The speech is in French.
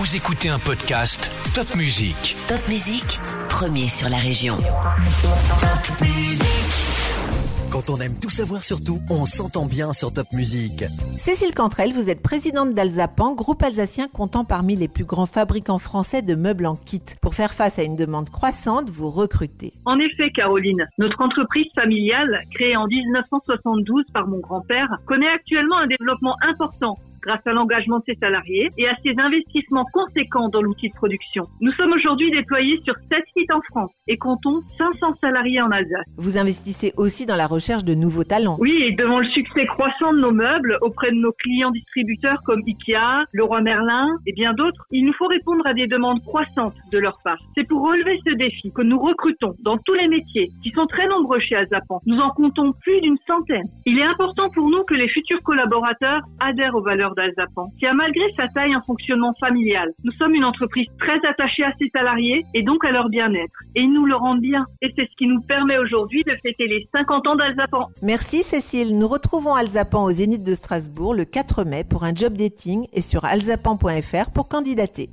Vous écoutez un podcast Top Music. Top Musique, premier sur la région. Quand on aime tout savoir sur tout, on s'entend bien sur Top Music. Cécile Cantrel, vous êtes présidente d'Alzapan, groupe alsacien comptant parmi les plus grands fabricants français de meubles en kit. Pour faire face à une demande croissante, vous recrutez. En effet, Caroline, notre entreprise familiale, créée en 1972 par mon grand-père, connaît actuellement un développement important grâce à l'engagement de ses salariés et à ses investissements conséquents dans l'outil de production. Nous sommes aujourd'hui déployés sur 7 sites en France et comptons 500 salariés en Alsace. Vous investissez aussi dans la recherche de nouveaux talents. Oui, et devant le succès croissant de nos meubles auprès de nos clients distributeurs comme Ikea, Leroy Merlin et bien d'autres, il nous faut répondre à des demandes croissantes de leur part. C'est pour relever ce défi que nous recrutons dans tous les métiers, qui sont très nombreux chez Azapan. Nous en comptons plus d'une centaine. Il est important pour nous que les futurs collaborateurs adhèrent aux valeurs d'Alzapan, qui a malgré sa taille un fonctionnement familial. Nous sommes une entreprise très attachée à ses salariés et donc à leur bien-être. Et ils nous le rendent bien. Et c'est ce qui nous permet aujourd'hui de fêter les 50 ans d'Alzapan. Merci Cécile. Nous retrouvons Alzapan au Zénith de Strasbourg le 4 mai pour un job dating et sur alzapan.fr pour candidater.